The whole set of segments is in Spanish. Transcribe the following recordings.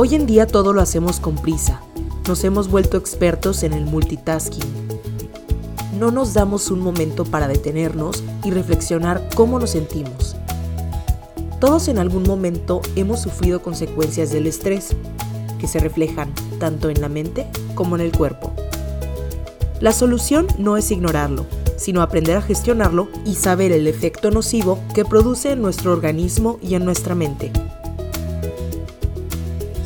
Hoy en día todo lo hacemos con prisa. Nos hemos vuelto expertos en el multitasking. No nos damos un momento para detenernos y reflexionar cómo nos sentimos. Todos en algún momento hemos sufrido consecuencias del estrés, que se reflejan tanto en la mente como en el cuerpo. La solución no es ignorarlo, sino aprender a gestionarlo y saber el efecto nocivo que produce en nuestro organismo y en nuestra mente.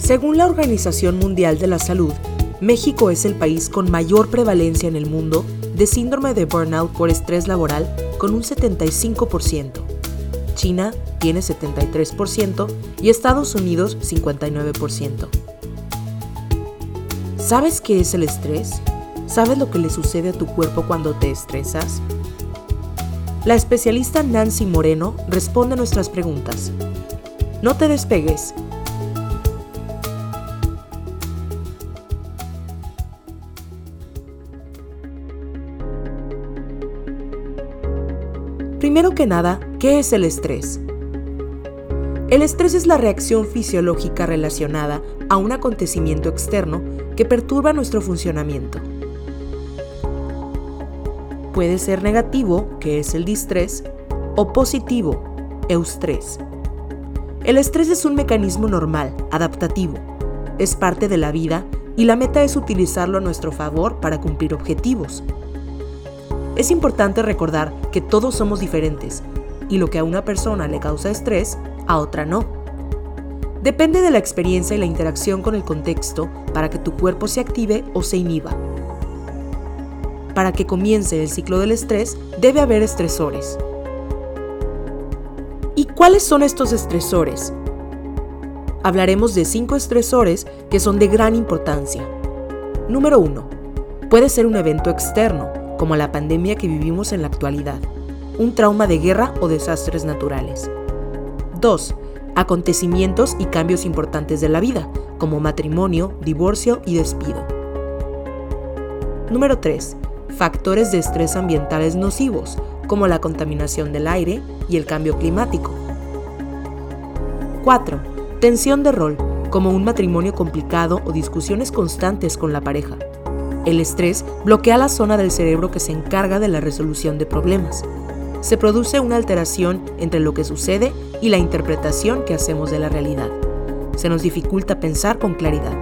Según la Organización Mundial de la Salud, México es el país con mayor prevalencia en el mundo de síndrome de burnout por estrés laboral con un 75%. China tiene 73% y Estados Unidos 59%. ¿Sabes qué es el estrés? ¿Sabes lo que le sucede a tu cuerpo cuando te estresas? La especialista Nancy Moreno responde nuestras preguntas. No te despegues, Primero que nada, ¿qué es el estrés? El estrés es la reacción fisiológica relacionada a un acontecimiento externo que perturba nuestro funcionamiento. Puede ser negativo, que es el distrés, o positivo, eustrés. El estrés es un mecanismo normal, adaptativo. Es parte de la vida y la meta es utilizarlo a nuestro favor para cumplir objetivos. Es importante recordar que todos somos diferentes y lo que a una persona le causa estrés, a otra no. Depende de la experiencia y la interacción con el contexto para que tu cuerpo se active o se inhiba. Para que comience el ciclo del estrés, debe haber estresores. ¿Y cuáles son estos estresores? Hablaremos de cinco estresores que son de gran importancia. Número 1. Puede ser un evento externo, como la pandemia que vivimos en la actualidad, un trauma de guerra o desastres naturales. 2. Acontecimientos y cambios importantes de la vida, como matrimonio, divorcio y despido. Número 3. Factores de estrés ambientales nocivos, como la contaminación del aire y el cambio climático. 4. Tensión de rol, como un matrimonio complicado o discusiones constantes con la pareja. El estrés bloquea la zona del cerebro que se encarga de la resolución de problemas. Se produce una alteración entre lo que sucede y la interpretación que hacemos de la realidad. Se nos dificulta pensar con claridad.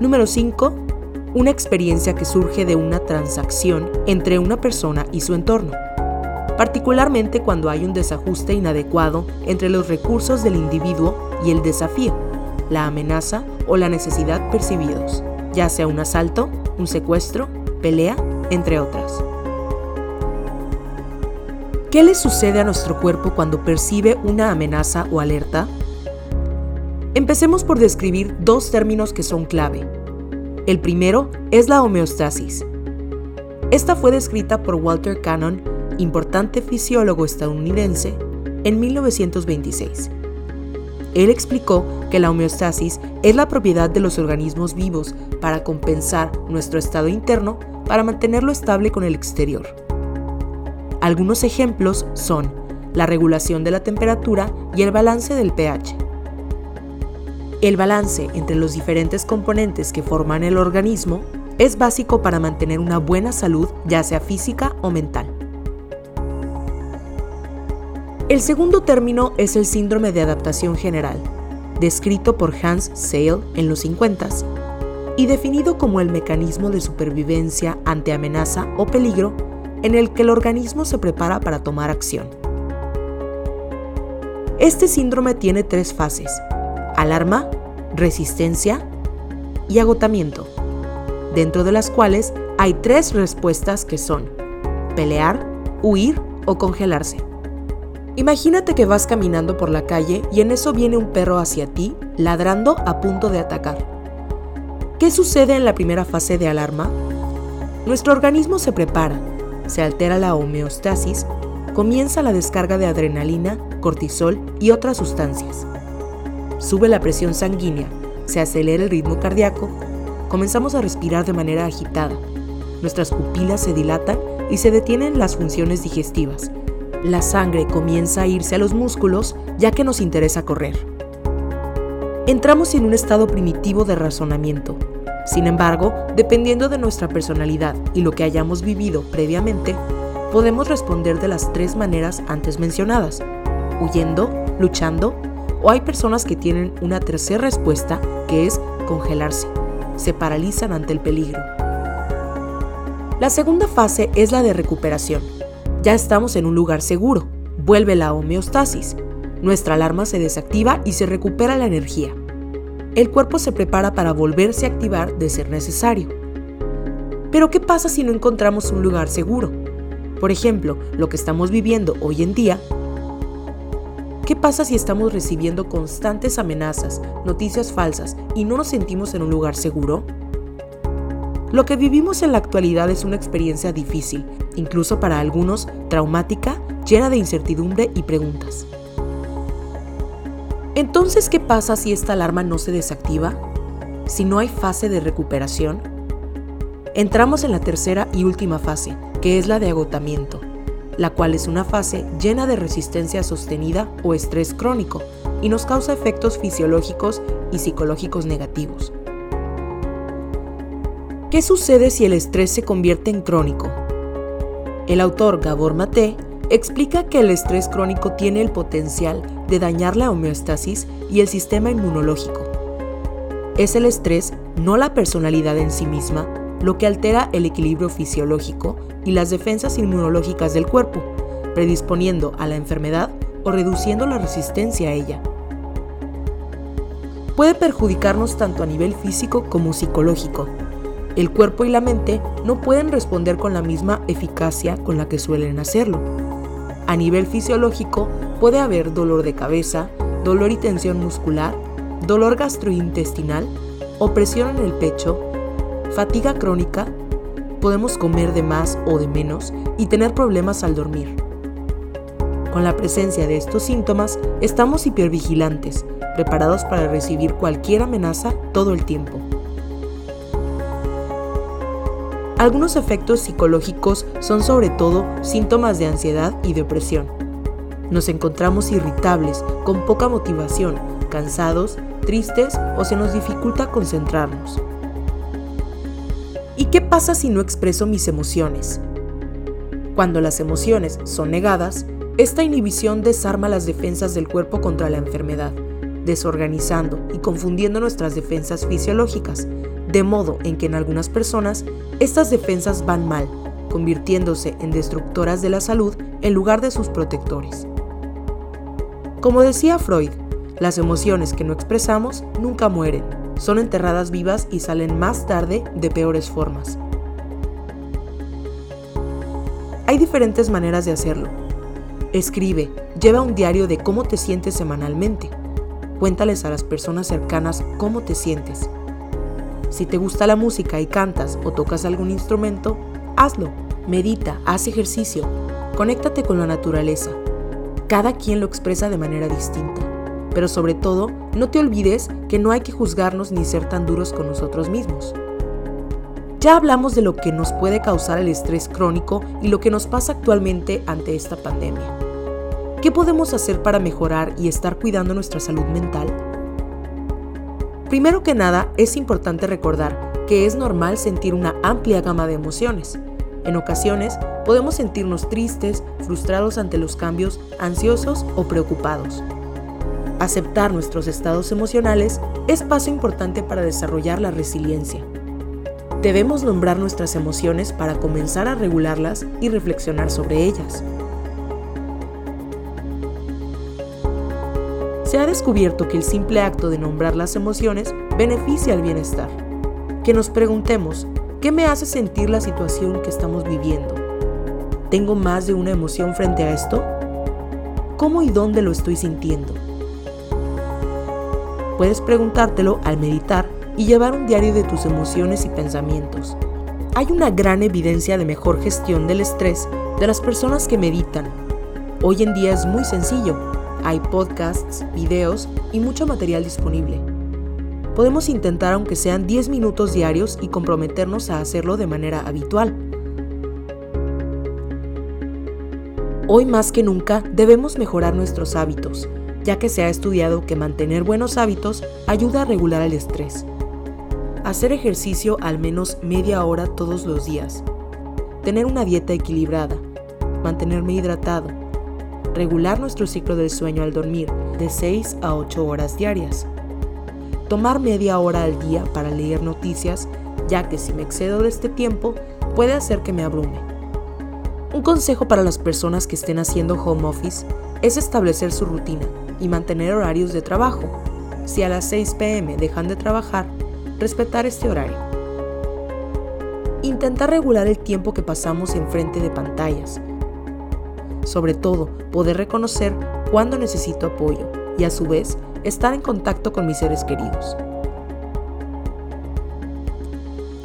Número 5. Una experiencia que surge de una transacción entre una persona y su entorno, particularmente cuando hay un desajuste inadecuado entre los recursos del individuo y el desafío, la amenaza o la necesidad percibidos ya sea un asalto, un secuestro, pelea, entre otras. ¿Qué le sucede a nuestro cuerpo cuando percibe una amenaza o alerta? Empecemos por describir dos términos que son clave. El primero es la homeostasis. Esta fue descrita por Walter Cannon, importante fisiólogo estadounidense, en 1926. Él explicó que la homeostasis es la propiedad de los organismos vivos para compensar nuestro estado interno para mantenerlo estable con el exterior. Algunos ejemplos son la regulación de la temperatura y el balance del pH. El balance entre los diferentes componentes que forman el organismo es básico para mantener una buena salud, ya sea física o mental. El segundo término es el síndrome de adaptación general, descrito por Hans Seil en los 50 y definido como el mecanismo de supervivencia ante amenaza o peligro en el que el organismo se prepara para tomar acción. Este síndrome tiene tres fases, alarma, resistencia y agotamiento, dentro de las cuales hay tres respuestas que son pelear, huir o congelarse. Imagínate que vas caminando por la calle y en eso viene un perro hacia ti, ladrando a punto de atacar. ¿Qué sucede en la primera fase de alarma? Nuestro organismo se prepara, se altera la homeostasis, comienza la descarga de adrenalina, cortisol y otras sustancias. Sube la presión sanguínea, se acelera el ritmo cardíaco, comenzamos a respirar de manera agitada, nuestras pupilas se dilatan y se detienen las funciones digestivas, la sangre comienza a irse a los músculos ya que nos interesa correr. entramos en un estado primitivo de razonamiento. Sin embargo, dependiendo de nuestra personalidad y lo que hayamos vivido previamente, podemos responder de las tres maneras antes mencionadas, huyendo, luchando, o hay personas que tienen una tercera respuesta que es congelarse, se paralizan ante el peligro. La segunda fase es la de recuperación. Ya estamos en un lugar seguro, vuelve la homeostasis, nuestra alarma se desactiva y se recupera la energía. El cuerpo se prepara para volverse a activar de ser necesario. Pero ¿qué pasa si no encontramos un lugar seguro? Por ejemplo, lo que estamos viviendo hoy en día. ¿Qué pasa si estamos recibiendo constantes amenazas, noticias falsas y no nos sentimos en un lugar seguro? Lo que vivimos en la actualidad es una experiencia difícil, incluso para algunos traumática, llena de incertidumbre y preguntas. Entonces, ¿qué pasa si esta alarma no se desactiva? Si no hay fase de recuperación? Entramos en la tercera y última fase, que es la de agotamiento, la cual es una fase llena de resistencia sostenida o estrés crónico y nos causa efectos fisiológicos y psicológicos negativos. ¿Qué sucede si el estrés se convierte en crónico? El autor Gabor Mate explica que el estrés crónico tiene el potencial de dañar la homeostasis y el sistema inmunológico. Es el estrés, no la personalidad en sí misma, lo que altera el equilibrio fisiológico y las defensas inmunológicas del cuerpo, predisponiendo a la enfermedad o reduciendo la resistencia a ella. Puede perjudicarnos tanto a nivel físico como psicológico. El cuerpo y la mente no pueden responder con la misma eficacia con la que suelen hacerlo. A nivel fisiológico puede haber dolor de cabeza, dolor y tensión muscular, dolor gastrointestinal, opresión en el pecho, fatiga crónica, podemos comer de más o de menos y tener problemas al dormir. Con la presencia de estos síntomas, estamos hipervigilantes, preparados para recibir cualquier amenaza todo el tiempo. Algunos efectos psicológicos son sobre todo síntomas de ansiedad y depresión. Nos encontramos irritables, con poca motivación, cansados, tristes o se nos dificulta concentrarnos. ¿Y qué pasa si no expreso mis emociones? Cuando las emociones son negadas, esta inhibición desarma las defensas del cuerpo contra la enfermedad, desorganizando y confundiendo nuestras defensas fisiológicas, de modo en que en algunas personas estas defensas van mal, convirtiéndose en destructoras de la salud en lugar de sus protectores. Como decía Freud, las emociones que no expresamos nunca mueren, son enterradas vivas y salen más tarde de peores formas. Hay diferentes maneras de hacerlo. Escribe, lleva un diario de cómo te sientes semanalmente. Cuéntales a las personas cercanas cómo te sientes si te gusta la música y cantas o tocas algún instrumento, hazlo. Medita, haz ejercicio, conéctate con la naturaleza. Cada quien lo expresa de manera distinta. Pero sobre todo, no te olvides que no hay que juzgarnos ni ser tan duros con nosotros mismos. Ya hablamos de lo que nos puede causar el estrés crónico y lo que nos pasa actualmente ante esta pandemia. ¿Qué podemos hacer para mejorar y estar cuidando nuestra salud mental? Primero que nada, es importante recordar que es normal sentir una amplia gama de emociones. En ocasiones, podemos sentirnos tristes, frustrados ante los cambios, ansiosos o preocupados. Aceptar nuestros estados emocionales es paso importante para desarrollar la resiliencia. Debemos nombrar nuestras emociones para comenzar a regularlas y reflexionar sobre ellas. Se ha descubierto que el simple acto de nombrar las emociones beneficia al bienestar. Que nos preguntemos, ¿qué me hace sentir la situación que estamos viviendo? ¿Tengo más de una emoción frente a esto? ¿Cómo y dónde lo estoy sintiendo? Puedes preguntártelo al meditar y llevar un diario de tus emociones y pensamientos. Hay una gran evidencia de mejor gestión del estrés de las personas que meditan. Hoy en día es muy sencillo hay podcasts, videos y mucho material disponible. Podemos intentar aunque sean 10 minutos diarios y comprometernos a hacerlo de manera habitual. Hoy más que nunca debemos mejorar nuestros hábitos. ya que se ha estudiado que mantener buenos hábitos ayuda a regular el estrés. Hacer ejercicio al menos media hora todos los días. Tener una dieta equilibrada. Mantenerme hidratado. Regular nuestro ciclo del sueño al dormir de 6 a 8 horas diarias. Tomar media hora al día para leer noticias, ya que si me excedo de este tiempo puede hacer que me abrume. Un consejo para las personas que estén haciendo home office es establecer su rutina y mantener horarios de trabajo. Si a las 6 pm dejan de trabajar, respetar este horario. Intentar regular el tiempo que pasamos enfrente de pantallas. Sobre todo, poder reconocer cuándo necesito apoyo y a su vez estar en contacto con mis seres queridos.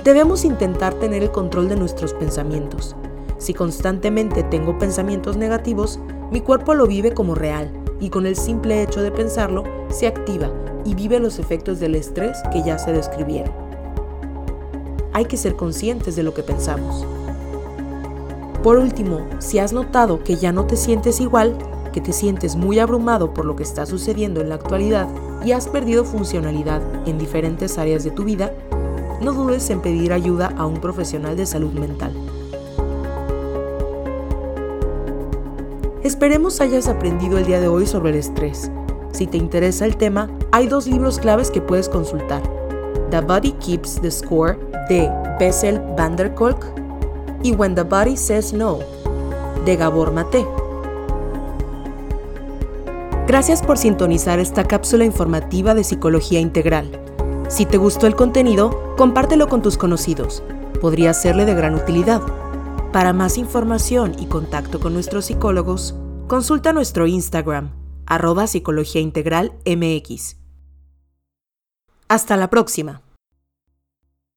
Debemos intentar tener el control de nuestros pensamientos. Si constantemente tengo pensamientos negativos, mi cuerpo lo vive como real y con el simple hecho de pensarlo se activa y vive los efectos del estrés que ya se describieron. Hay que ser conscientes de lo que pensamos. Por último, si has notado que ya no te sientes igual, que te sientes muy abrumado por lo que está sucediendo en la actualidad y has perdido funcionalidad en diferentes áreas de tu vida, no dudes en pedir ayuda a un profesional de salud mental. Esperemos hayas aprendido el día de hoy sobre el estrés. Si te interesa el tema, hay dos libros claves que puedes consultar. The Body Keeps the Score de Bessel van der Kolk y When the Body Says No de Gabor Mate. Gracias por sintonizar esta cápsula informativa de psicología integral. Si te gustó el contenido, compártelo con tus conocidos. Podría serle de gran utilidad. Para más información y contacto con nuestros psicólogos, consulta nuestro Instagram, arroba psicología integral MX. Hasta la próxima.